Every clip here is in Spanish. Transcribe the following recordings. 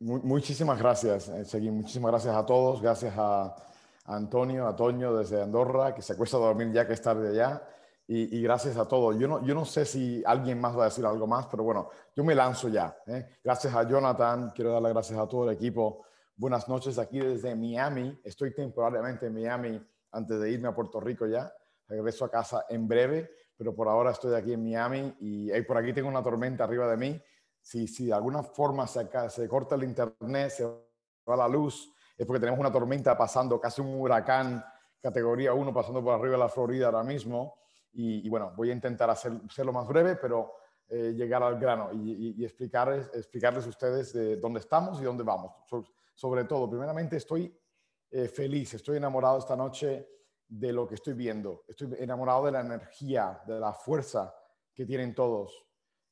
muchísimas gracias, eh, Seguí. Muchísimas gracias a todos. Gracias a, Antonio, a Toño desde Andorra, que se acuesta a dormir ya que es tarde allá. Y, gracias a todos. Yo no, yo no sé si alguien más va a decir algo más, pero bueno, yo me lanzo ya. ¿eh? Gracias a Jonathan, quiero dar las gracias a todo el equipo. Buenas noches aquí desde Miami. Estoy temporalmente en Miami antes de irme a Puerto Rico ya. Regreso a casa en breve, pero por ahora estoy aquí en Miami y por aquí tengo una tormenta arriba de mí. Si, si de alguna forma se, se corta el internet, se va la luz, es porque tenemos una tormenta pasando, casi un huracán categoría 1 pasando por arriba de la Florida ahora mismo y, bueno, voy a intentar hacer, lo más breve, pero eh, llegar al grano y, explicarles, explicarles a ustedes de dónde estamos y dónde vamos. sobre todo, primeramente estoy eh, feliz, estoy enamorado esta noche de lo que estoy viendo. Estoy enamorado de la energía, de la fuerza que tienen todos.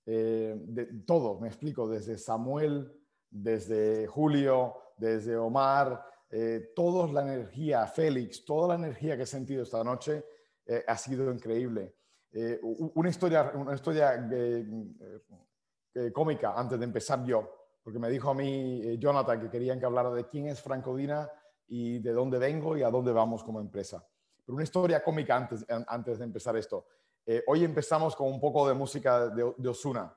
Eh, de todo, me explico, desde Samuel, desde Julio, desde Omar, toda la energía, Félix, toda la energía que he sentido esta noche eh, ha sido increíble. Eh, una historia, una historia eh, cómica antes de empezar yo, porque me dijo a mí Jonathan que querían que hablara de quién es Franco Dina y de dónde vengo y a dónde vamos como empresa. Pero una historia cómica antes, antes de empezar esto. Hoy empezamos con un poco de música de, Osuna.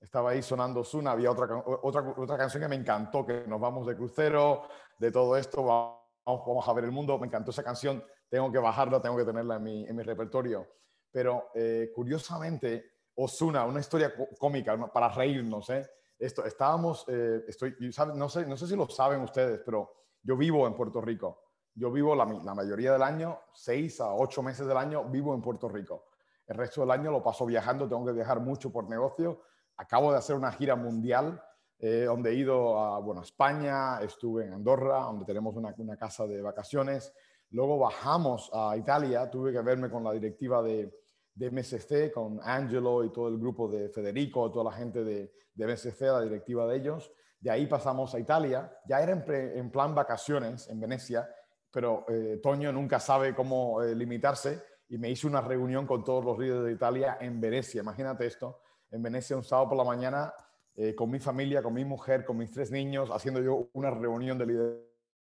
Estaba ahí sonando Osuna, había otra, otra, otra canción que me encantó, que nos vamos de crucero, de todo esto, vamos, a ver el mundo, me encantó esa canción tengo que bajarla, tengo que tenerla en mi, en mi repertorio. Pero eh, curiosamente, Osuna, una historia cómica para reírnos. ¿eh? Esto, estábamos, eh, estoy, no, sé, no sé si lo saben ustedes, pero yo vivo en Puerto Rico. Yo vivo la, la, mayoría del año, seis a ocho meses del año, vivo en Puerto Rico. El resto del año lo paso viajando, tengo que viajar mucho por negocio. Acabo de hacer una gira mundial eh, donde he ido a bueno, España, estuve en Andorra, donde tenemos una, una casa de vacaciones. Luego bajamos a Italia, tuve que verme con la directiva de, de MSC, con Angelo y todo el grupo de Federico, toda la gente de, de MSC, la directiva de ellos. De ahí pasamos a Italia, ya era en, plan vacaciones en Venecia, pero eh, Toño nunca sabe cómo eh, limitarse y me hice una reunión con todos los líderes de Italia en Venecia. Imagínate esto, en Venecia un sábado por la mañana, eh, con mi familia, con mi mujer, con mis tres niños, haciendo yo una reunión de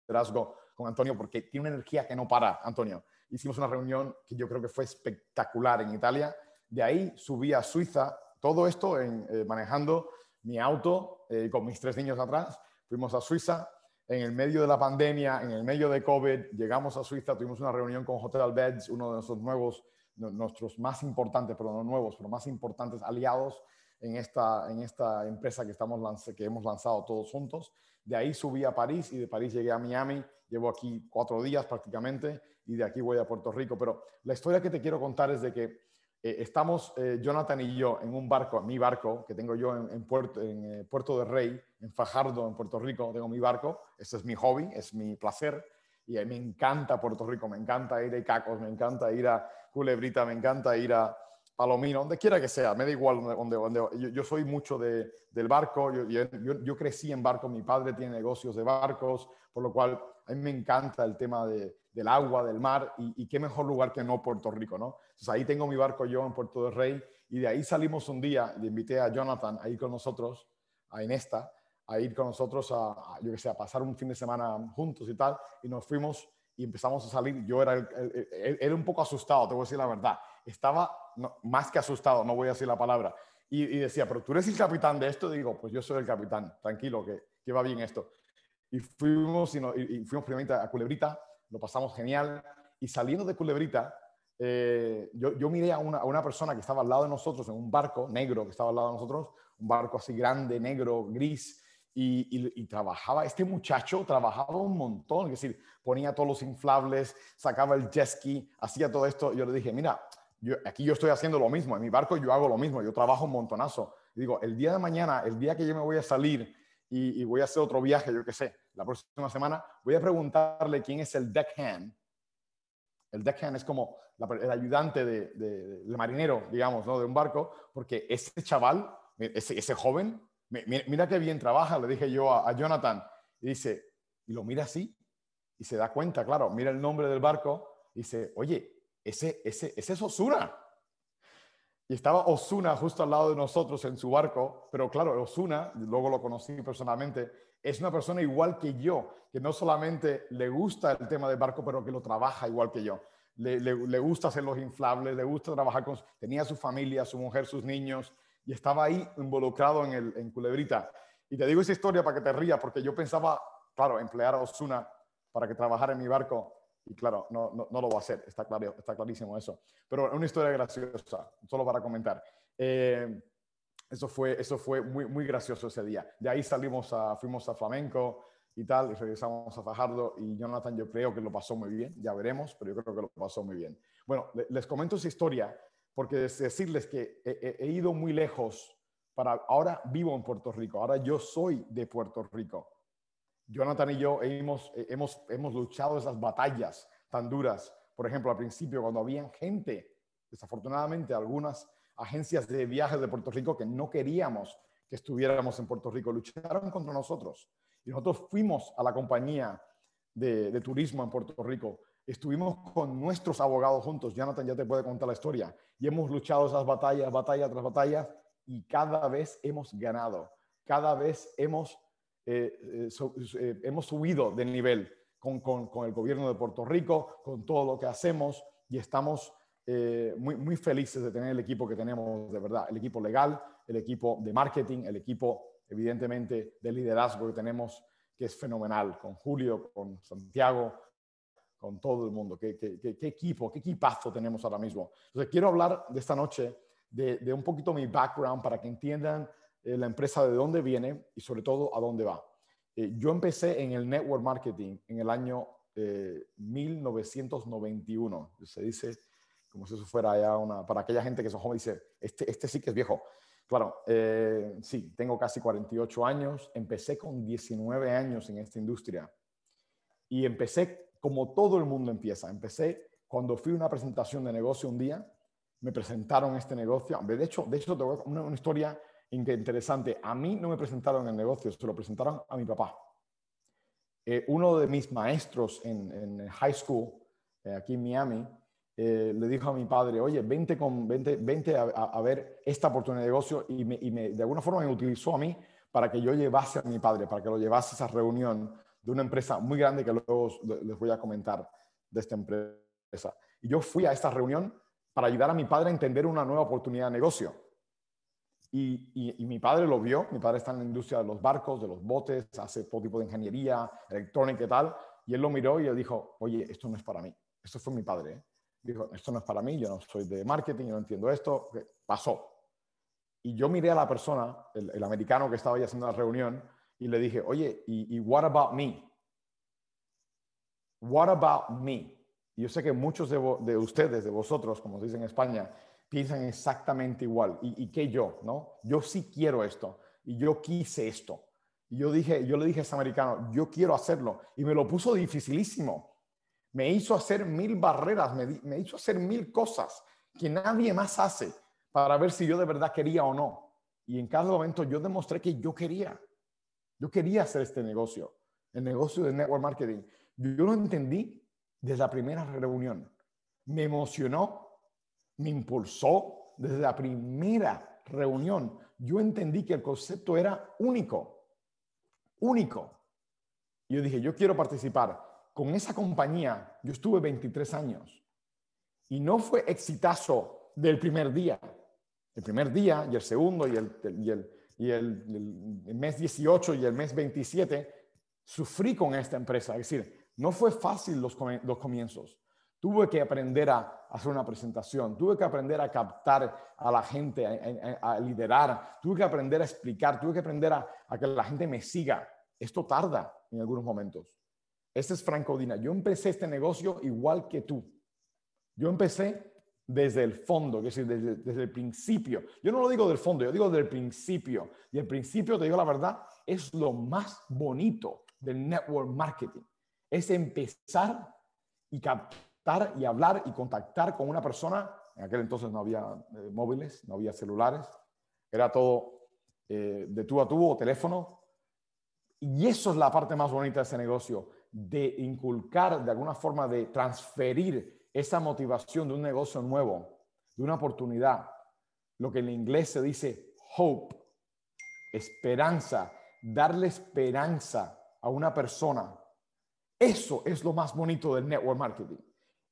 liderazgo con Antonio porque tiene una energía que no para, Antonio. Hicimos una reunión que yo creo que fue espectacular en Italia. De ahí subí a Suiza, todo esto en, eh, manejando mi auto eh, con mis tres niños atrás. Fuimos a Suiza en el medio de la pandemia, en el medio de COVID. Llegamos a Suiza, tuvimos una reunión con Hotel Beds, uno de nuestros nuevos, nuestros más importantes, pero no nuevos, pero más importantes aliados en esta, en esta empresa que, estamos que hemos lanzado todos juntos. De ahí subí a París y de París llegué a Miami. Llevo aquí cuatro días prácticamente y de aquí voy a Puerto Rico. Pero la historia que te quiero contar es de que eh, estamos eh, Jonathan y yo en un barco, mi barco, que tengo yo en, Puerto, en eh, Puerto de Rey, en Fajardo, en Puerto Rico, tengo mi barco. Este es mi hobby, es mi placer. Y me encanta Puerto Rico, me encanta ir a Icacos, me encanta ir a Culebrita, me encanta ir a, Palomino, donde quiera que sea, me da igual donde, donde, yo, soy mucho de, del barco, yo, yo, yo, crecí en barco, mi padre tiene negocios de barcos, por lo cual a mí me encanta el tema de, del agua, del mar, y, qué mejor lugar que no Puerto Rico, ¿no? Entonces ahí tengo mi barco yo en Puerto del Rey, y de ahí salimos un día, y invité a Jonathan a ir con nosotros, a Inesta, a ir con nosotros a, yo que sé, a pasar un fin de semana juntos y tal, y nos fuimos y empezamos a salir. Yo era, era un poco asustado, te voy a decir la verdad. Estaba más que asustado, no voy a decir la palabra. Y, decía, pero tú eres el capitán de esto. digo, pues yo soy el capitán, tranquilo, que, que va bien esto. Y fuimos, y, y, fuimos primeramente a Culebrita, lo pasamos genial. Y saliendo de Culebrita, eh, yo, yo, miré a una, a una, persona que estaba al lado de nosotros en un barco negro que estaba al lado de nosotros, un barco así grande, negro, gris, y, trabajaba, este muchacho trabajaba un montón, es decir, ponía todos los inflables, sacaba el jet ski, hacía todo esto. Yo le dije, mira, aquí yo estoy haciendo lo mismo, en mi barco yo hago lo mismo, yo trabajo un montonazo. Digo, el día de mañana, el día que yo me voy a salir y, voy a hacer otro viaje, yo qué sé, la próxima semana, voy a preguntarle quién es el deckhand. El deckhand es como el ayudante de, del marinero, digamos, ¿no? de un barco, porque ese chaval, ese joven, Mira, qué bien trabaja, le dije yo a, Jonathan. Y dice, y lo mira así, y se da cuenta, claro, mira el nombre del barco, y dice, oye, ese, ese, ese es Osuna. y estaba Osuna justo al lado de nosotros en su barco, pero claro, Osuna, luego lo conocí personalmente, es una persona igual que yo, que no solamente le gusta el tema del barco, pero que lo trabaja igual que yo. Le, le, gusta hacer los inflables, le gusta trabajar con... Tenía su familia, su mujer, sus niños, y estaba ahí involucrado en, el, en Culebrita. Y te digo esa historia para que te rías, porque yo pensaba, claro, emplear a Osuna para que trabajara en mi barco, y claro, no, no, no, lo va a hacer, está, claro, está clarísimo eso. Pero una historia graciosa, solo para comentar. Eh, eso fue, eso fue muy, muy gracioso ese día. De ahí salimos fuimos a Flamenco y tal, y regresamos a Fajardo y Jonathan yo creo que lo pasó muy bien, ya veremos, pero yo creo que lo pasó muy bien. Bueno, les comento esa historia porque es decirles que he, ido muy lejos para, ahora vivo en Puerto Rico, ahora yo soy de Puerto Rico Jonathan y yo hemos, hemos, hemos luchado esas batallas tan duras. Por ejemplo, al principio, cuando había gente, desafortunadamente, algunas agencias de viajes de Puerto Rico que no queríamos que estuviéramos en Puerto Rico, lucharon contra nosotros. Y nosotros fuimos a la compañía de turismo en Puerto Rico. Estuvimos con nuestros abogados juntos. Jonathan ya te puede contar la historia. Y hemos luchado esas batallas, batalla tras batalla, y cada vez hemos ganado. Cada vez hemos eh, eh, eh, hemos subido de nivel con, con, el gobierno de Puerto Rico, con todo lo que hacemos y estamos muy, muy felices de tener el equipo que tenemos de verdad, el equipo legal, el equipo de marketing, el equipo evidentemente de liderazgo que tenemos, que es fenomenal, con Julio, con Santiago, con todo el mundo. ¿Qué, qué, qué, equipo, qué equipazo tenemos ahora mismo? Entonces, quiero hablar de esta noche de, de un poquito mi background para que entiendan eh, la empresa de dónde viene y sobre todo a dónde va. Eh, yo empecé en el network marketing en el año 1991. Eh, Se dice como si eso fuera ya una, para aquella gente que son jóvenes, dice, este, este sí que es viejo. Claro, sí, tengo casi 48 años, empecé con 19 años en esta industria y empecé como todo el mundo empieza. Empecé cuando fui a una presentación de negocio un día, me presentaron este negocio. De hecho, de hecho, una, una historia interesante. A mí no me presentaron el negocio, se lo presentaron a mi papá. Eh, uno de mis maestros en, high school, eh, aquí en Miami, eh, le dijo a mi padre, oye, vente, con, vente, a, ver esta oportunidad de negocio y, de alguna forma me utilizó a mí para que yo llevase a mi padre, para que lo llevase a esa reunión de una empresa muy grande que luego les voy a comentar de esta empresa. Y yo fui a esta reunión para ayudar a mi padre a entender una nueva oportunidad de negocio. Y, mi padre lo vio, mi padre está en la industria de los barcos, de los botes, hace todo tipo de ingeniería, electrónica y tal, y él lo miró y él dijo, oye, esto no es para mí. Esto fue mi padre. ¿eh? Dijo, esto no es para mí, yo no soy de marketing, yo no entiendo esto. Pasó. Y yo miré a la persona, el, americano que estaba ahí haciendo la reunión, y le dije, oye, ¿y, what about me? What about me? Y yo sé que muchos de, de ustedes, de vosotros, como se dice en España, piensan exactamente igual. ¿Y, que yo? ¿no? Yo sí quiero esto y yo quise esto. Y yo, dije, yo le dije a ese americano, yo quiero hacerlo. Y me lo puso dificilísimo. Me hizo hacer mil barreras, me, me hizo hacer mil cosas que nadie más hace para ver si yo de verdad quería o no. Y en cada momento yo demostré que yo quería. Yo quería hacer este negocio, el negocio de network marketing. Yo lo entendí desde la primera reunión. Me emocionó me impulsó desde la primera reunión. Yo entendí que el concepto era único, único. Y yo dije, yo quiero participar. Con esa compañía yo estuve 23 años y no fue exitazo del primer día. El primer día y el segundo y el, y el, y el, mes 18 y el mes 27 sufrí con esta empresa. Es decir, no fue fácil los, comienzos. Tuve que aprender a hacer una presentación, tuve que aprender a captar a la gente, a, liderar, tuve que aprender a explicar, tuve que aprender a, que la gente me siga. Esto tarda en algunos momentos. Este es Franco Dina. Yo empecé este negocio igual que tú. Yo empecé desde el fondo, es decir, desde, desde, el principio. Yo no lo digo del fondo, yo digo del principio. Y el principio, te digo la verdad, es lo más bonito del network marketing. Es empezar y captar y hablar y contactar con una persona. En aquel entonces no había eh, móviles, no había celulares, era todo eh, de tú a tú o teléfono. Y eso es la parte más bonita de ese negocio, de inculcar, de alguna forma, de transferir esa motivación de un negocio nuevo, de una oportunidad, lo que en inglés se dice hope, esperanza, darle esperanza a una persona. Eso es lo más bonito del network marketing.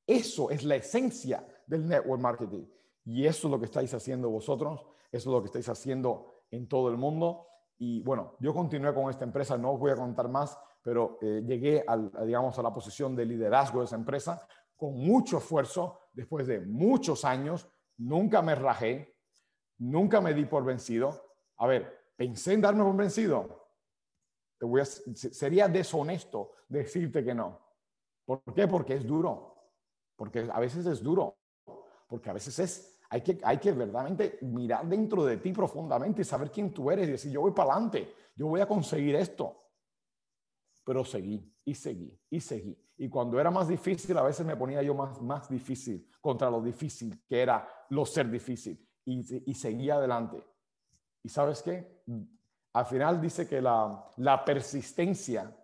Eso es la esencia del network marketing. Y eso es lo que estáis haciendo vosotros, eso es lo que estáis haciendo en todo el mundo. Y bueno, yo continué con esta empresa, no os voy a contar más, pero eh, llegué al, a, digamos, a la posición de liderazgo de esa empresa con mucho esfuerzo, después de muchos años, nunca me rajé, nunca me di por vencido. A ver, pensé en darme por vencido. Te voy a, sería deshonesto decirte que no. ¿Por qué? Porque es duro. Porque a veces es duro. Porque a veces es, hay que, hay que verdaderamente mirar dentro de ti profundamente y saber quién tú eres y decir, yo voy para adelante, yo voy a conseguir esto pero seguí y seguí y seguí. Y cuando era más difícil, a veces me ponía yo más, más difícil contra lo difícil que era lo ser difícil y, y seguía adelante. ¿Y sabes qué? Al final dice que la, la persistencia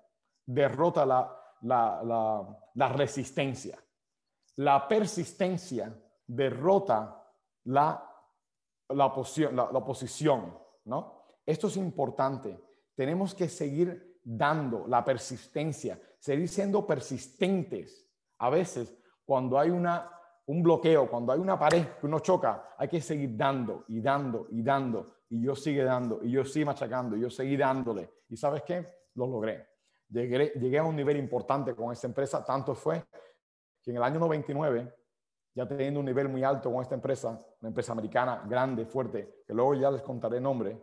derrota la, la, la, resistencia. La persistencia derrota la, la, la, la oposición, ¿no? Esto es importante. Tenemos que seguir dando, la persistencia, seguir siendo persistentes. A veces, cuando hay una, un bloqueo, cuando hay una pared que uno choca, hay que seguir dando y dando y dando. Y yo sigue dando y yo sigue machacando y yo seguí dándole. ¿Y sabes qué? Lo logré. Llegué, llegué a un nivel importante con esta empresa. Tanto fue que en el año 99, ya teniendo un nivel muy alto con esta empresa, una empresa americana grande, fuerte, que luego ya les contaré nombre,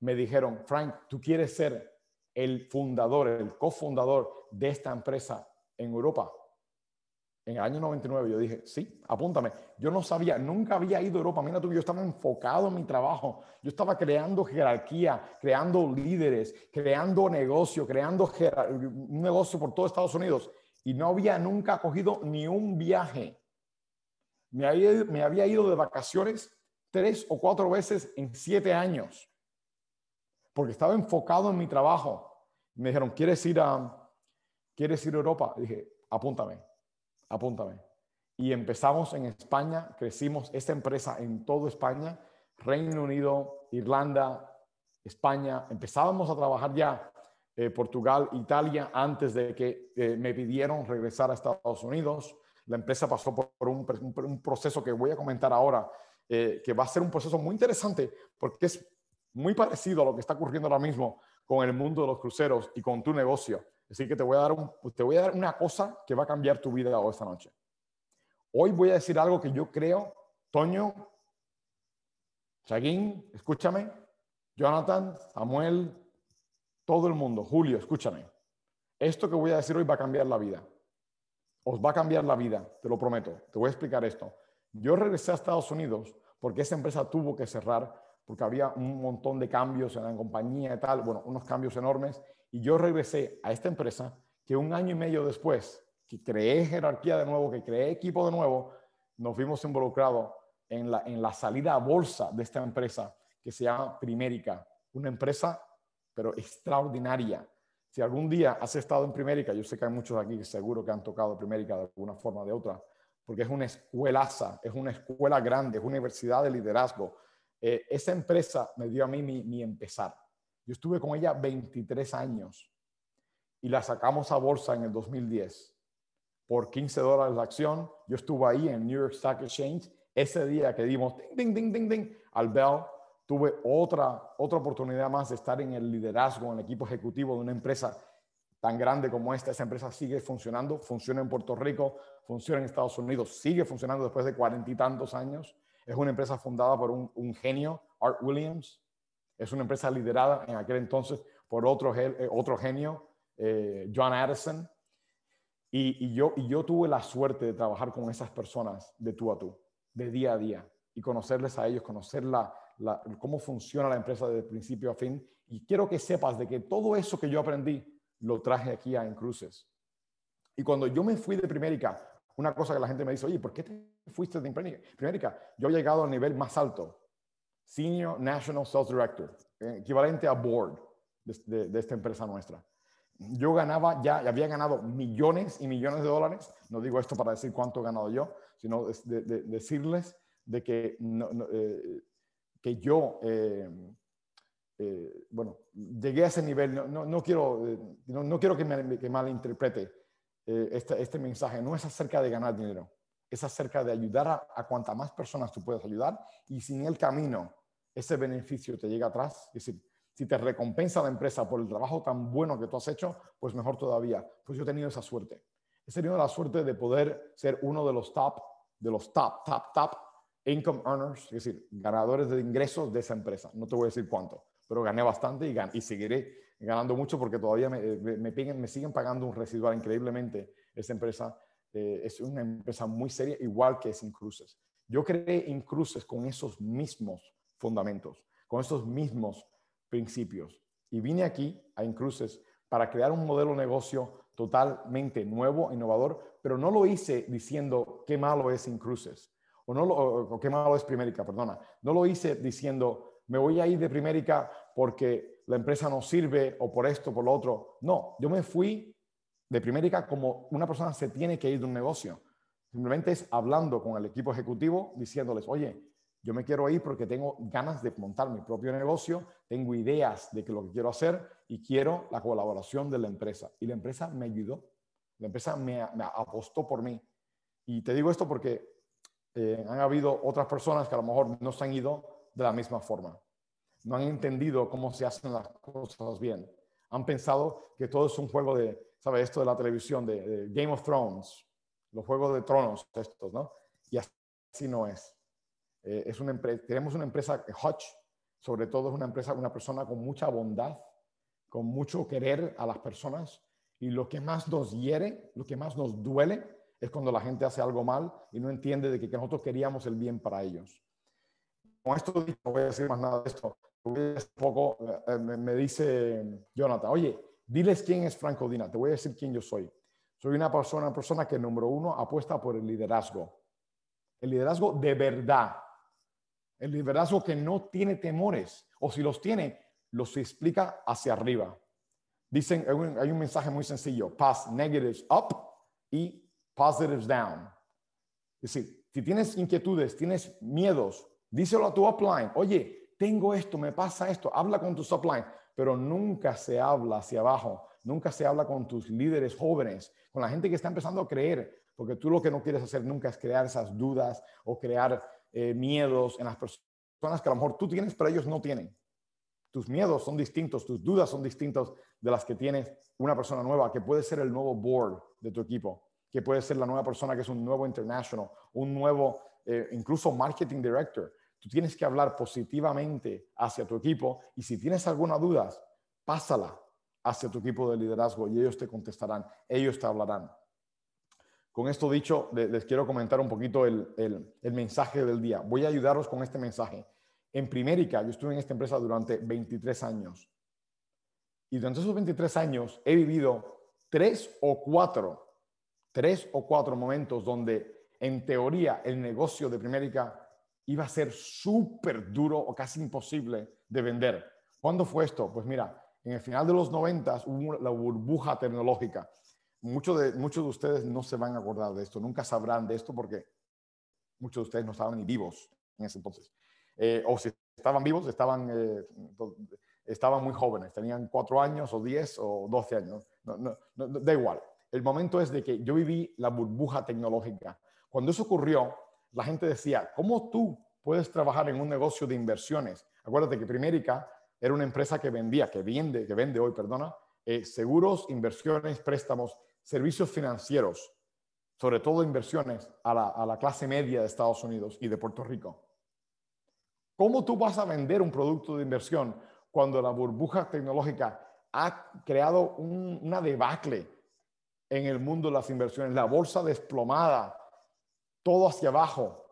me dijeron, Frank, tú quieres ser el fundador, el cofundador de esta empresa en Europa. En el año 99 yo dije, sí, apúntame. Yo no sabía, nunca había ido a Europa. Mira tú, yo estaba enfocado en mi trabajo. Yo estaba creando jerarquía, creando líderes, creando negocio, creando un negocio por todo Estados Unidos. Y no había nunca cogido ni un viaje. Me había, me había ido de vacaciones tres o cuatro veces en siete años porque estaba enfocado en mi trabajo. Me dijeron, ¿quieres ir a, ¿quieres ir a Europa? dije, apúntame, apúntame. Y empezamos en España, crecimos esta empresa en toda España, Reino Unido, Irlanda, España. Empezábamos a trabajar ya eh, Portugal, Italia, antes de que eh, me pidieron regresar a Estados Unidos. La empresa pasó por un, proceso que voy a comentar ahora, eh, que va a ser un proceso muy interesante porque es muy parecido a lo que está ocurriendo ahora mismo con el mundo de los cruceros y con tu negocio. Así que te voy a dar, un, te voy a dar una cosa que va a cambiar tu vida esta noche. Hoy voy a decir algo que yo creo, Toño, Chaguín, escúchame, Jonathan, Samuel, todo el mundo, Julio, escúchame. Esto que voy a decir hoy va a cambiar la vida. Os va a cambiar la vida, te lo prometo. Te voy a explicar esto. Yo regresé a Estados Unidos porque esa empresa tuvo que cerrar porque había un montón de cambios en la compañía y tal, bueno, unos cambios enormes. Y yo regresé a esta empresa que un año y medio después, que creé jerarquía de nuevo, que creé equipo de nuevo, nos vimos involucrados en la, en la salida a bolsa de esta empresa que se llama Primérica, una empresa pero extraordinaria. Si algún día has estado en Primérica, yo sé que hay muchos aquí que seguro que han tocado Primérica de alguna forma o de otra, porque es una escuelaza, es una escuela grande, es una universidad de liderazgo, eh, esa empresa me dio a mí mi, empezar. Yo estuve con ella 23 años y la sacamos a bolsa en el 2010 por 15 dólares la acción. Yo estuve ahí en New York Stock Exchange. Ese día que dimos ding, ding, ding, ding, al bell, tuve otra, otra oportunidad más de estar en el liderazgo, en el equipo ejecutivo de una empresa tan grande como esta. Esa empresa sigue funcionando, funciona en Puerto Rico, funciona en Estados Unidos, sigue funcionando después de cuarenta y tantos años. Es una empresa fundada por un, genio, Art Williams. Es una empresa liderada en aquel entonces por otro, eh, genio, eh, John Addison. Y, yo, tuve la suerte de trabajar con esas personas de tú a tú, de día a día, y conocerles a ellos, conocer cómo funciona la empresa de principio a fin. Y quiero que sepas de que todo eso que yo aprendí lo traje aquí a En Cruces. Y cuando yo me fui de Primérica, una cosa que la gente me dice, oye, ¿por qué te fuiste de Primérica? Yo he llegado al nivel más alto, Senior National Sales Director, eh, equivalente a board de, esta empresa nuestra. Yo ganaba ya, había ganado millones y millones de dólares, no digo esto para decir cuánto he ganado yo, sino de, decirles de que, eh, que yo, eh, eh, bueno, llegué a ese nivel, no, quiero, no, quiero que, me, que malinterprete este, este, mensaje, no es acerca de ganar dinero, es acerca de ayudar a, a cuanta más personas tú puedes ayudar y sin el camino ese beneficio te llega atrás, es decir, si te recompensa la empresa por el trabajo tan bueno que tú has hecho, pues mejor todavía. Pues yo he tenido esa suerte. He tenido la suerte de poder ser uno de los top, de los top, top, top income earners, es decir, ganadores de ingresos de esa empresa. No te voy a decir cuánto, pero gané bastante y, y seguiré ganando mucho porque todavía me, eh, me, siguen pagando un residual increíblemente. Esa empresa eh, es una empresa muy seria, igual que Sin Cruces. Yo creé Incruces con esos mismos fundamentos, con esos mismos principios. Y vine aquí a Incruces para crear un modelo de negocio totalmente nuevo, innovador, pero no lo hice diciendo qué malo es Incruces, o, no lo, qué malo es Primérica, perdona. No lo hice diciendo me voy a ir de Primérica porque la empresa no sirve o por esto, por lo otro. No, yo me fui de Primérica como una persona se tiene que ir de un negocio. Simplemente es hablando con el equipo ejecutivo, diciéndoles, oye, yo me quiero ir porque tengo ganas de montar mi propio negocio, tengo ideas de que lo que quiero hacer y quiero la colaboración de la empresa. Y la empresa me ayudó, la empresa me, apostó por mí. Y te digo esto porque eh, han habido otras personas que a lo mejor no se han ido de la misma forma. No han entendido cómo se hacen las cosas bien. Han pensado que todo es un juego de, ¿sabes? Esto de la televisión, de, Game of Thrones, los juegos de tronos estos, ¿no? Y así no es. Eh, es una tenemos una empresa, Hutch, sobre todo es una empresa, una persona con mucha bondad, con mucho querer a las personas. Y lo que más nos hiere, lo que más nos duele, es cuando la gente hace algo mal y no entiende de que, nosotros queríamos el bien para ellos. Con esto no voy a decir más nada de esto. Poco eh, me dice Jonathan, oye, diles quién es Franco Dina, te voy a decir quién yo soy. Soy una persona, una persona que, número uno, apuesta por el liderazgo. El liderazgo de verdad, el liderazgo que no tiene temores, o si los tiene, los explica hacia arriba. Dicen, hay un, mensaje muy sencillo, pass negatives up y positives down. Es decir, si tienes inquietudes, tienes miedos, díselo a tu upline, oye, tengo esto, me pasa esto, habla con tu upline, pero nunca se habla hacia abajo, nunca se habla con tus líderes jóvenes, con la gente que está empezando a creer, porque tú lo que no quieres hacer nunca es crear esas dudas o crear eh, miedos en las personas que a lo mejor tú tienes, pero ellos no tienen. Tus miedos son distintos, tus dudas son distintas de las que tienes una persona nueva, que puede ser el nuevo board de tu equipo, que puede ser la nueva persona que es un nuevo international, un nuevo, eh, incluso marketing director. Tú tienes que hablar positivamente hacia tu equipo y si tienes alguna duda, pásala hacia tu equipo de liderazgo y ellos te contestarán, ellos te hablarán. Con esto dicho, les quiero comentar un poquito el, mensaje del día. Voy a ayudaros con este mensaje. En Primérica, yo estuve en esta empresa durante 23 años. Y durante esos 23 años he vivido tres o cuatro, tres o cuatro momentos donde en teoría el negocio de Primérica iba a ser súper duro o casi imposible de vender. ¿Cuándo fue esto? Pues mira, en el final de los 90 hubo la burbuja tecnológica muchos de, muchos de ustedes no se van a acordar de esto, nunca sabrán de esto porque muchos de ustedes no estaban ni vivos en ese entonces. Eh, o si estaban vivos, estaban, eh, estaban muy jóvenes, tenían cuatro años o diez o doce años, no, no, da igual. El momento es de que yo viví la burbuja tecnológica. Cuando eso ocurrió, la gente decía, ¿cómo tú puedes trabajar en un negocio de inversiones? Acuérdate que Primérica era una empresa que vendía, que vende, que vende hoy, perdona, eh, seguros, inversiones, préstamos servicios financieros, sobre todo inversiones a la, clase media de Estados Unidos y de Puerto Rico. ¿Cómo tú vas a vender un producto de inversión cuando la burbuja tecnológica ha creado una debacle en el mundo de las inversiones, la bolsa desplomada, todo hacia abajo?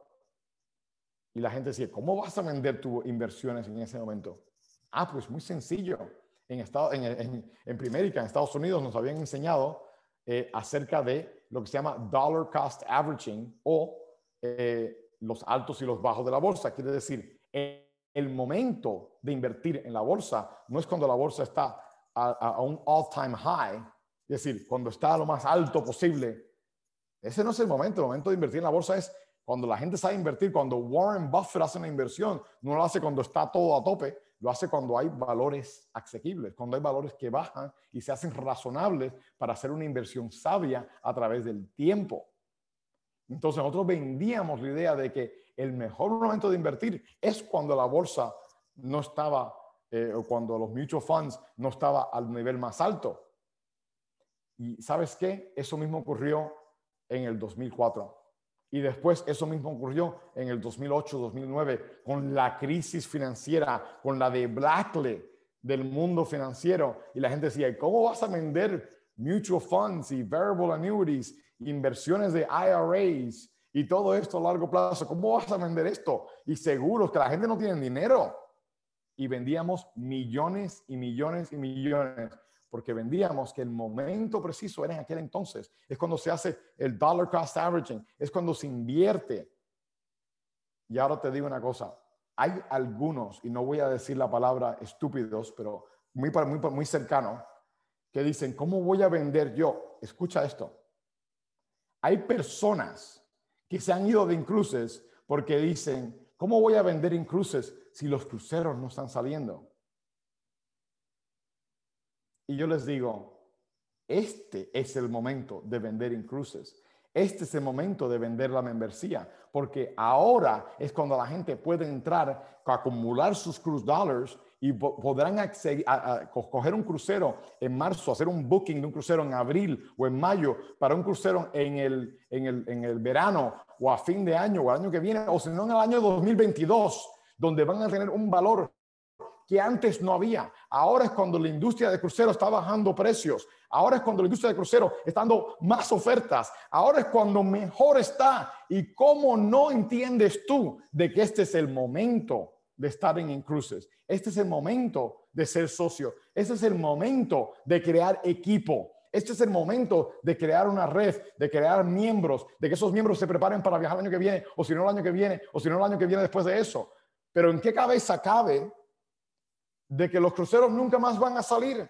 Y la gente dice, ¿cómo vas a vender tus inversiones en ese momento? Ah, pues muy sencillo. En, Estado, en, en, en Primérica, en Estados Unidos, nos habían enseñado eh, acerca de lo que se llama dollar cost averaging o eh, los altos y los bajos de la bolsa. Quiere decir, el momento de invertir en la bolsa no es cuando la bolsa está a, un all-time high, es decir, cuando está a lo más alto posible. Ese no es el momento. El momento de invertir en la bolsa es Cuando la gente sabe invertir, cuando Warren Buffett hace una inversión, no lo hace cuando está todo a tope, lo hace cuando hay valores asequibles, cuando hay valores que bajan y se hacen razonables para hacer una inversión sabia a través del tiempo. Entonces nosotros vendíamos la idea de que el mejor momento de invertir es cuando la bolsa no estaba, eh, o cuando los mutual funds no estaba al nivel más alto. Y sabes qué? Eso mismo ocurrió en el 2004. Y después eso mismo ocurrió en el 2008-2009 con la crisis financiera, con la de Blackley del mundo financiero. Y la gente decía, ¿cómo vas a vender mutual funds y variable annuities, inversiones de IRAs y todo esto a largo plazo? ¿Cómo vas a vender esto? Y seguros que la gente no tiene dinero. Y vendíamos millones y millones y millones porque vendíamos que el momento preciso era en aquel entonces. Es cuando se hace el dollar cost averaging, es cuando se invierte. Y ahora te digo una cosa, hay algunos, y no voy a decir la palabra estúpidos, pero muy, muy, muy cercano, que dicen, ¿cómo voy a vender yo? Escucha esto. Hay personas que se han ido de incruces porque dicen, ¿cómo voy a vender incruces si los cruceros no están saliendo? Y yo les digo, este es el momento de vender en cruces. Este es el momento de vender la membresía, porque ahora es cuando la gente puede entrar, acumular sus cruise dollars y podrán acceder, a, coger un crucero en marzo, hacer un booking de un crucero en abril o en mayo para un crucero en el, en el, en el verano o a fin de año o al año que viene, o si no en el año 2022, donde van a tener un valor que antes no había. Ahora es cuando la industria de cruceros está bajando precios. Ahora es cuando la industria de cruceros está dando más ofertas. Ahora es cuando mejor está. ¿Y cómo no entiendes tú de que este es el momento de estar en cruces? Este es el momento de ser socio. Este es el momento de crear equipo. Este es el momento de crear una red, de crear miembros, de que esos miembros se preparen para viajar el año que viene, o si no el año que viene, o si no el año que viene después de eso. Pero ¿en qué cabeza cabe de que los cruceros nunca más van a salir?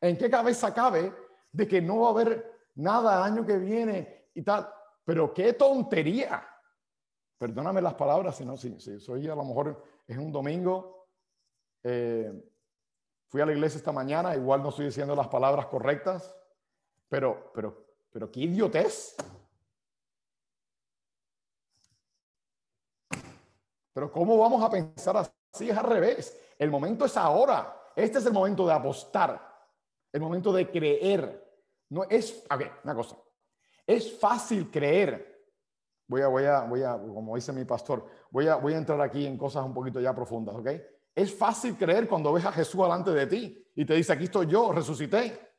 ¿En qué cabeza cabe de que no va a haber nada año que viene y tal? Pero qué tontería. Perdóname las palabras, si no, si, soy a lo mejor es un domingo. Eh, fui a la iglesia esta mañana, igual no estoy diciendo las palabras correctas, pero, pero, pero qué idiotez. Pero ¿cómo vamos a pensar así? Es al revés. El momento es ahora. Este es el momento de apostar, el momento de creer. No es, ver, una cosa. Es fácil creer. Voy a, voy a, voy a, como dice mi pastor, voy a, voy a entrar aquí en cosas un poquito ya profundas, ¿ok? Es fácil creer cuando ves a Jesús delante de ti y te dice, aquí estoy yo, resucité.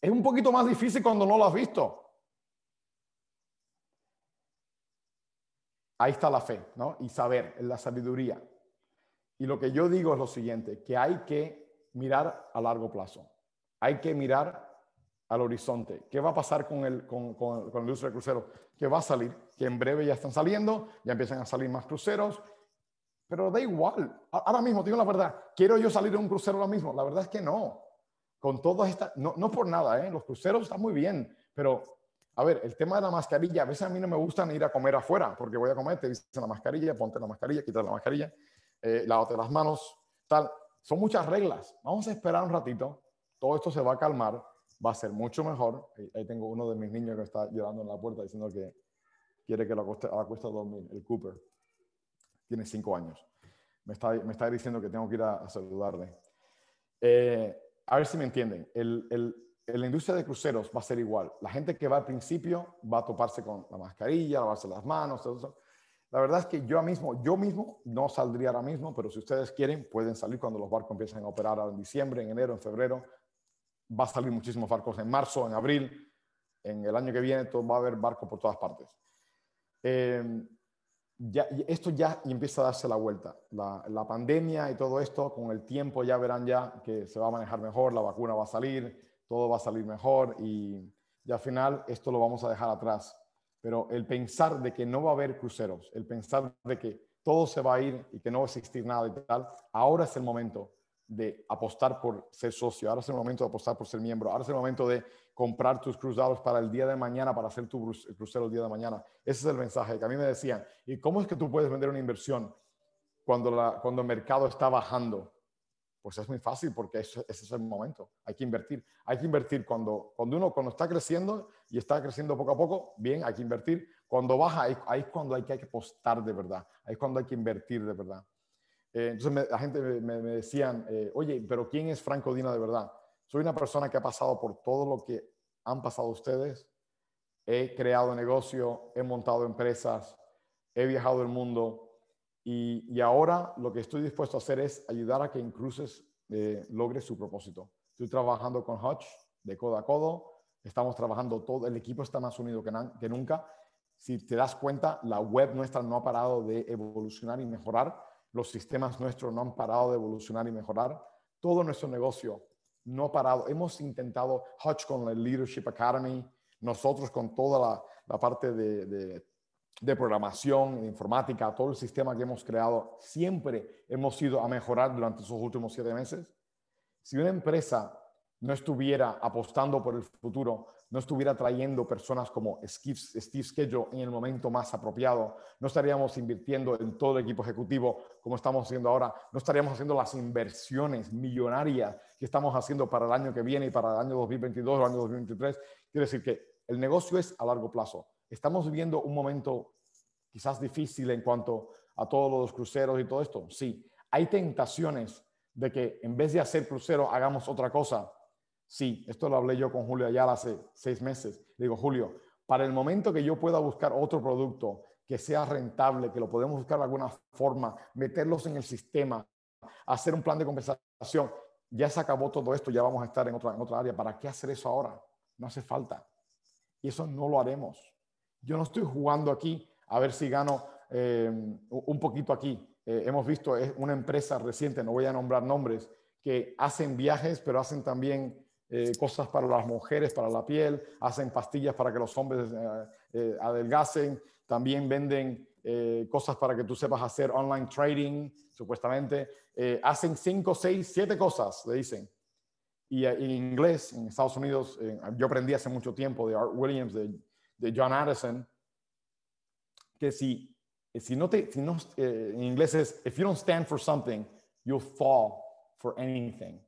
Es un poquito más difícil cuando no lo has visto. Ahí está la fe, ¿no? Y saber, la sabiduría. Y lo que yo digo es lo siguiente, que hay que mirar a largo plazo. Hay que mirar al horizonte. ¿Qué va a pasar con, el, con, con, con la de cruceros? Que va a salir, que en breve ya están saliendo, ya empiezan a salir más cruceros, pero da igual. Ahora mismo, digo la verdad, ¿quiero yo salir de un crucero ahora mismo? La verdad es que no. Con todas estas, no, no por nada, ¿eh? los cruceros están muy bien, pero a ver, el tema de la mascarilla, a veces a mí no me gusta ir a comer afuera, porque voy a comer, te dicen la mascarilla, ponte la mascarilla, quita la mascarilla eh, lávate las manos, tal. Son muchas reglas. Vamos a esperar un ratito. Todo esto se va a calmar. Va a ser mucho mejor. Ahí, tengo uno de mis niños que está llorando en la puerta diciendo que quiere que lo acueste, a dormir, el Cooper. Tiene cinco años. Me está, me está diciendo que tengo que ir a, saludarle. Eh, a ver si me entienden. El, el, la industria de cruceros va a ser igual. La gente que va al principio va a toparse con la mascarilla, lavarse las manos, todo eso. La verdad es que yo mismo, yo mismo no saldría ahora mismo, pero si ustedes quieren, pueden salir cuando los barcos empiecen a operar en diciembre, en enero, en febrero. Va a salir muchísimos barcos en marzo, en abril. En el año que viene todo, va a haber barcos por todas partes. Em, ya, esto ya empieza a darse la vuelta. La, la, pandemia y todo esto, con el tiempo ya verán ya que se va a manejar mejor, la vacuna va a salir, todo va a salir mejor y, y al final esto lo vamos a dejar atrás pero el pensar de que no va a haber cruceros, el pensar de que todo se va a ir y que no va a existir nada y tal, ahora es el momento de apostar por ser socio, ahora es el momento de apostar por ser miembro, ahora es el momento de comprar tus cruzados para el día de mañana, para hacer tu crucero el día de mañana. Ese es el mensaje que a mí me decían. ¿Y cómo es que tú puedes vender una inversión cuando, cuando el mercado está bajando? Pues es muy fácil porque ese, es el momento. Hay que invertir. Hay que invertir cuando, cuando uno cuando está creciendo y está creciendo poco a poco, bien, hay que invertir. Cuando baja, ahí, es cuando hay que, hay que apostar de verdad. Ahí es cuando hay que invertir de verdad. Eh, entonces la gente me, me, decían, eh, oye, pero ¿quién es Franco Dina de verdad? Soy una persona que ha pasado por todo lo que han pasado ustedes. He creado negocio, he montado empresas, he viajado el mundo y, ahora lo que estoy dispuesto a hacer es ayudar a que Incruces eh, logre su propósito. Estoy trabajando con Hutch de codo a codo, estamos trabajando todo, el equipo está más unido que, nunca. Si te das cuenta, la web nuestra no ha parado de evolucionar y mejorar los sistemas nuestros no han parado de evolucionar y mejorar. Todo nuestro negocio no ha parado. Hemos intentado, Hutch con la Leadership Academy, nosotros con toda la, parte de, programación, de informática, todo el sistema que hemos creado, siempre hemos ido a mejorar durante esos últimos siete meses. Si una empresa no estuviera apostando por el futuro, no estuviera trayendo personas como Steve, Steve en el momento más apropiado, no estaríamos invirtiendo en todo el equipo ejecutivo como estamos haciendo ahora, no estaríamos haciendo las inversiones millonarias que estamos haciendo para el año que viene y para el año 2022 o el año 2023. Quiere decir que el negocio es a largo plazo. Estamos viviendo un momento quizás difícil en cuanto a todos los cruceros y todo esto. Sí, hay tentaciones de que en vez de hacer crucero hagamos otra cosa Sí, esto lo hablé yo con Julio Ayala hace seis meses. Digo, Julio, para el momento que yo pueda buscar otro producto que sea rentable, que lo podemos buscar de alguna forma, meterlos en el sistema, hacer un plan de compensación, ya se acabó todo esto, ya vamos a estar en otra, en otra área. ¿Para qué hacer eso ahora? No hace falta. Y eso no lo haremos. Yo no estoy jugando aquí a ver si gano eh, un poquito aquí. Eh, hemos visto una empresa reciente, no voy a nombrar nombres, que hacen viajes, pero hacen también eh, cosas para las mujeres, para la piel, hacen pastillas para que los hombres adelgacen, también venden cosas para que tú sepas hacer online trading, supuestamente. hacen cinco, seis, siete cosas, le dicen. Y en inglés, en Estados Unidos, yo aprendí hace mucho tiempo de Art Williams, de, de John Addison, que si, si no te, si no, en inglés es, if you don't stand for something, you'll fall for anything.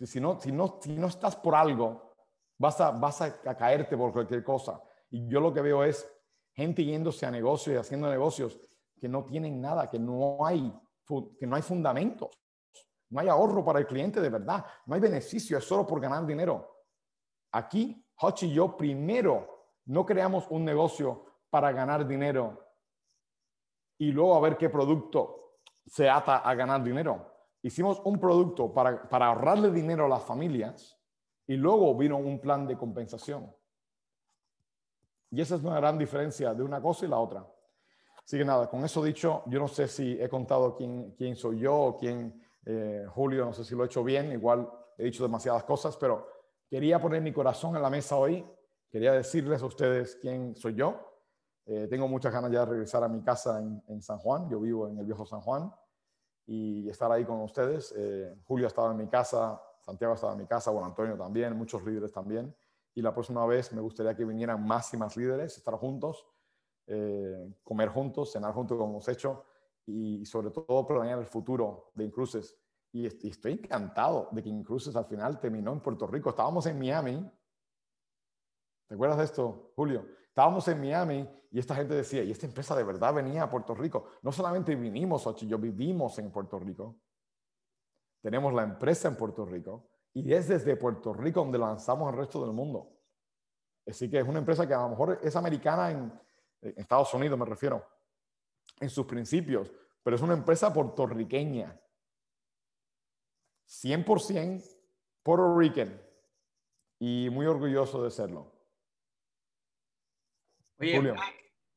Si no, si no, si no estás por algo, vas a, vas a, caerte por cualquier cosa. Y yo lo que veo es gente yéndose a negocios y haciendo negocios que no tienen nada, que no hay, que no hay fundamentos. No hay ahorro para el cliente de verdad. No hay beneficio, es solo por ganar dinero. Aquí, Hutch y yo primero no creamos un negocio para ganar dinero y luego a ver qué producto se ata a ganar dinero hicimos un producto para, para ahorrarle dinero a las familias y luego vino un plan de compensación. Y esa es una gran diferencia de una cosa y la otra. Así que nada, con eso dicho, yo no sé si he contado quién, quién soy yo o quién, eh, Julio, no sé si lo he hecho bien, igual he dicho demasiadas cosas, pero quería poner mi corazón en la mesa hoy, quería decirles a ustedes quién soy yo. Eh, tengo muchas ganas ya de regresar a mi casa en, en San Juan, yo vivo en el viejo San Juan y estar ahí con ustedes. Eh, Julio estaba en mi casa, Santiago estaba en mi casa, bueno, Antonio también, muchos líderes también. Y la próxima vez me gustaría que vinieran más y más líderes, estar juntos, eh, comer juntos, cenar juntos como hemos hecho y, sobre todo planear el futuro de Incruces. Y, y estoy encantado de que Incruces al final terminó en Puerto Rico. Estábamos en Miami. ¿Te acuerdas de esto, Julio? Estábamos en Miami y esta gente decía, y esta empresa de verdad venía a Puerto Rico. No solamente vinimos, yo vivimos en Puerto Rico. Tenemos la empresa en Puerto Rico y es desde Puerto Rico donde lanzamos al resto del mundo. Así que es una empresa que a lo mejor es americana en, en Estados Unidos, me refiero, en sus principios, pero es una empresa puertorriqueña. 100% Puerto Rican y muy orgulloso de serlo. Oye,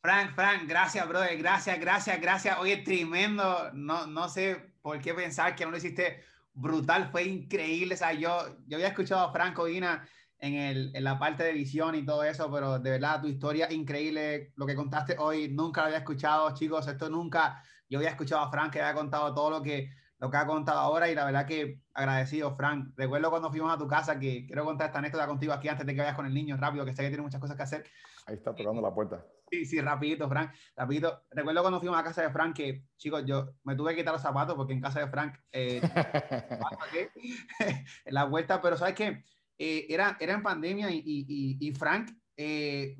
Frank, Frank, gracias, brother, gracias, gracias, gracias. Oye, tremendo. No, no sé por qué pensar que no lo hiciste brutal, fue increíble. O sea, yo, yo había escuchado a Franco Dina en, el, en la parte de visión y todo eso, pero de verdad tu historia increíble. Lo que contaste hoy nunca lo había escuchado, chicos. Esto nunca. Yo había escuchado a Frank que había contado todo lo que lo que ha contado ahora y la verdad que agradecido, Frank. Recuerdo cuando fuimos a tu casa que quiero contar esta anécdota contigo aquí antes de que vayas con el niño rápido, que sé que tiene muchas cosas que hacer. Ahí está tocando la puerta. Sí, sí, rapidito, Frank, rapidito. Recuerdo cuando fuimos a casa de Frank que, chicos, yo me tuve que quitar los zapatos porque en casa de Frank, eh, en la vuelta, pero ¿sabes qué? Eh, era, era en pandemia y, y, y Frank, eh,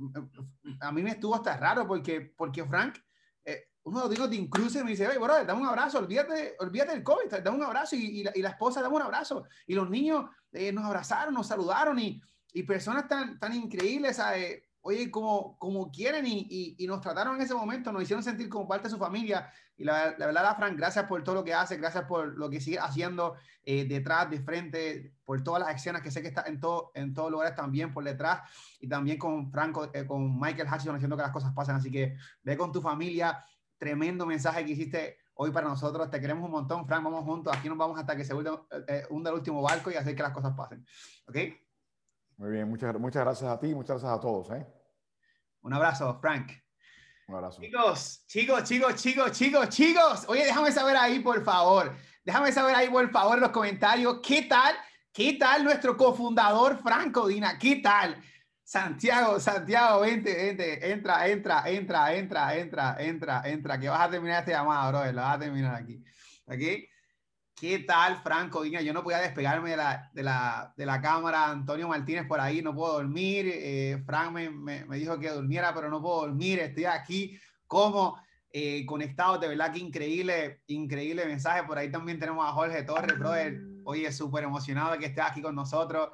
a mí me estuvo hasta raro porque, porque Frank uno de los de Inclusive me dice, oye, bro, dame un abrazo, olvídate, olvídate del COVID, dame un abrazo y, y, la, y la, esposa dame un abrazo. Y los niños eh, nos abrazaron, nos saludaron y, y personas tan, tan increíbles, ¿sabes? oye, como, como quieren y, y, nos trataron en ese momento, nos hicieron sentir como parte de su familia. Y la, la verdad, Frank, gracias por todo lo que hace, gracias por lo que sigue haciendo eh, detrás, de frente, por todas las escenas que sé que está en, todo, en todos lugares también por detrás. Y también con Franco, eh, con Michael Hutchison haciendo que las cosas pasen. Así que ve con tu familia tremendo mensaje que hiciste hoy para nosotros. Te queremos un montón, Frank. Vamos juntos. Aquí nos vamos hasta que se hunda, eh, hunda el último barco y hacer que las cosas pasen. ¿Ok? Muy bien. Muchas, muchas gracias a ti muchas gracias a todos. ¿eh? Un abrazo, Frank. Un abrazo. Chicos, chicos, chicos, chicos, chicos, chicos. Oye, déjame saber ahí, por favor. Déjame saber ahí, por favor, en los comentarios. ¿Qué tal? ¿Qué tal nuestro cofundador, Franco Dina? ¿Qué tal? Santiago, Santiago, vente, vente, entra, entra, entra, entra, entra, entra, entra, que vas a terminar esta llamada, bro, la vas a terminar aquí. ¿Aquí? ¿Qué tal, Franco? Dina? yo no podía despegarme de la, de la, de la cámara. Antonio Martínez por ahí, no puedo dormir. Eh, Frank me, me, me, dijo que durmiera, pero no puedo dormir. Estoy aquí como eh, conectado. De verdad que increíble, increíble mensaje. Por ahí también tenemos a Jorge Torres, brother. Oye, súper emocionado de que estés aquí con nosotros.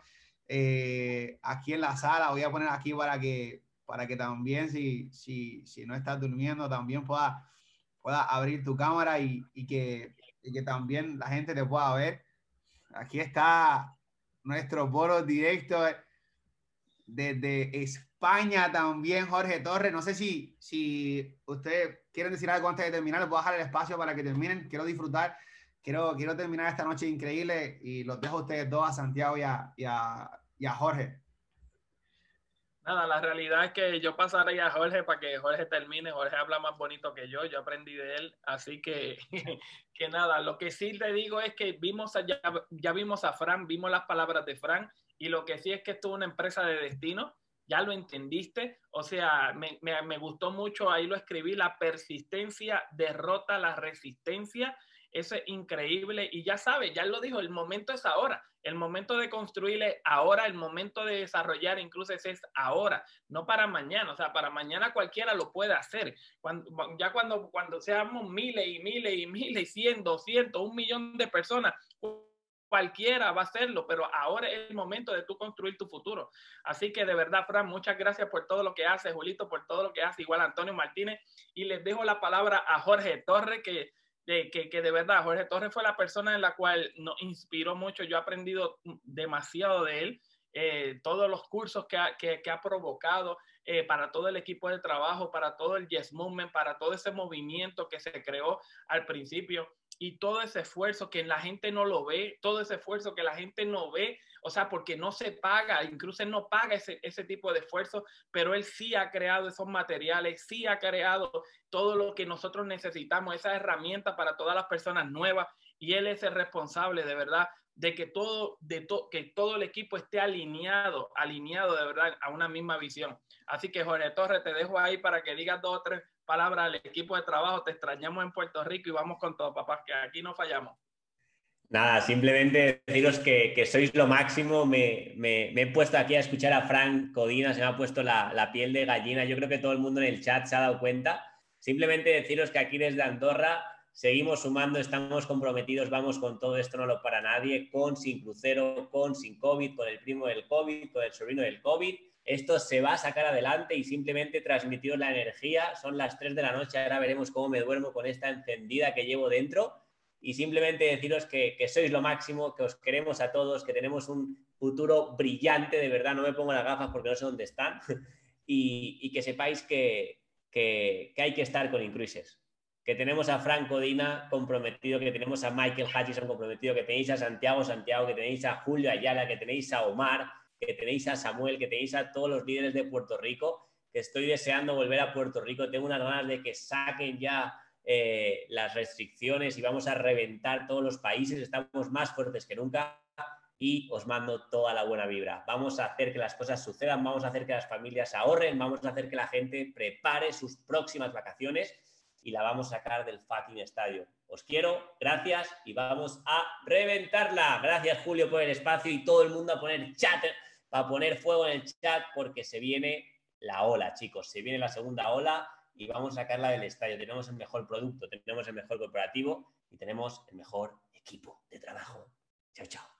Eh, aquí en la sala. Voy a poner aquí para que, para que también, si, si, si no estás durmiendo, también pueda, pueda abrir tu cámara y, y, que, y que también la gente te pueda ver. Aquí está nuestro bolo directo desde España también, Jorge Torres. No sé si, si ustedes quieren decir algo antes de terminar, les voy a dejar el espacio para que terminen. Quiero disfrutar, quiero, quiero terminar esta noche increíble y los dejo a ustedes dos, a Santiago y a, y a, y a Jorge. Nada, la realidad es que yo pasaré a Jorge para que Jorge termine. Jorge habla más bonito que yo, yo aprendí de él, así que, que nada, lo que sí te digo es que vimos ya, ya vimos a Fran, vimos las palabras de Fran, y lo que sí es que esto es una empresa de destino, ya lo entendiste, o sea, me, me, me gustó mucho, ahí lo escribí, la persistencia derrota la resistencia, eso es increíble y ya sabe, ya lo dijo, el momento es ahora. El momento de construirle ahora, el momento de desarrollar incluso es ahora, no para mañana. O sea, para mañana cualquiera lo puede hacer. Ya cuando, cuando seamos miles y miles y miles, cien, doscientos, un millón de personas, cualquiera va a hacerlo, pero ahora es el momento de tú construir tu futuro. Así que de verdad, Fran, muchas gracias por todo lo que hace, Julito, por todo lo que hace, igual Antonio Martínez. Y les dejo la palabra a Jorge Torres, que que, que, de verdad Jorge Torres fue la persona en la cual nos inspiró mucho. Yo he aprendido demasiado de él, eh, todos los cursos que ha, provocado eh, para todo el equipo de trabajo, para todo el Yes Movement, para todo ese movimiento que se creó al principio y todo ese esfuerzo que la gente no lo ve, todo ese esfuerzo que la gente no ve, o sea, porque no se paga, incluso él no paga ese, ese tipo de esfuerzo, pero él sí ha creado esos materiales, sí ha creado todo lo que nosotros necesitamos, esa herramienta para todas las personas nuevas, y él es el responsable de verdad de que todo, de to, que todo el equipo esté alineado, alineado de verdad a una misma visión. Así que Jorge Torres, te dejo ahí para que digas dos o tres palabras al equipo de trabajo. Te extrañamos en Puerto Rico y vamos con todo, papás, que aquí no fallamos. Nada, simplemente deciros que, que sois lo máximo. Me, me, me, he puesto aquí a escuchar a Frank Codina, se me ha puesto la, la, piel de gallina. Yo creo que todo el mundo en el chat se ha dado cuenta. Simplemente deciros que aquí desde Andorra seguimos sumando, estamos comprometidos, vamos con todo esto, no lo para nadie, con, sin crucero, con, sin COVID, con el primo del COVID, con el sobrino del COVID esto se va a sacar adelante y simplemente transmitiros la energía. Son las 3 de la noche, ahora veremos cómo me duermo con esta encendida que llevo dentro. Y simplemente deciros que, que sois lo máximo, que os queremos a todos, que tenemos un futuro brillante, de verdad, no me pongo las gafas porque no sé dónde están. y, y, que sepáis que, que, que, hay que estar con Incruises. Que tenemos a Franco Dina comprometido, que tenemos a Michael Hutchison comprometido, que tenéis a Santiago Santiago, que tenéis a Julio Ayala, que tenéis a Omar, que tenéis a Samuel, que tenéis a todos los líderes de Puerto Rico, que estoy deseando volver a Puerto Rico. Tengo unas ganas de que saquen ya eh, las restricciones y vamos a reventar todos los países, estamos más fuertes que nunca y os mando toda la buena vibra. Vamos a hacer que las cosas sucedan, vamos a hacer que las familias ahorren, vamos a hacer que la gente prepare sus próximas vacaciones y la vamos a sacar del fucking estadio. Os quiero, gracias y vamos a reventarla. Gracias Julio por el espacio y todo el mundo a poner chat, para poner fuego en el chat porque se viene la ola, chicos, se viene la segunda ola y vamos a sacarla del estadio. Tenemos el mejor producto, tenemos el mejor corporativo y tenemos el mejor equipo de trabajo. Chao, chao.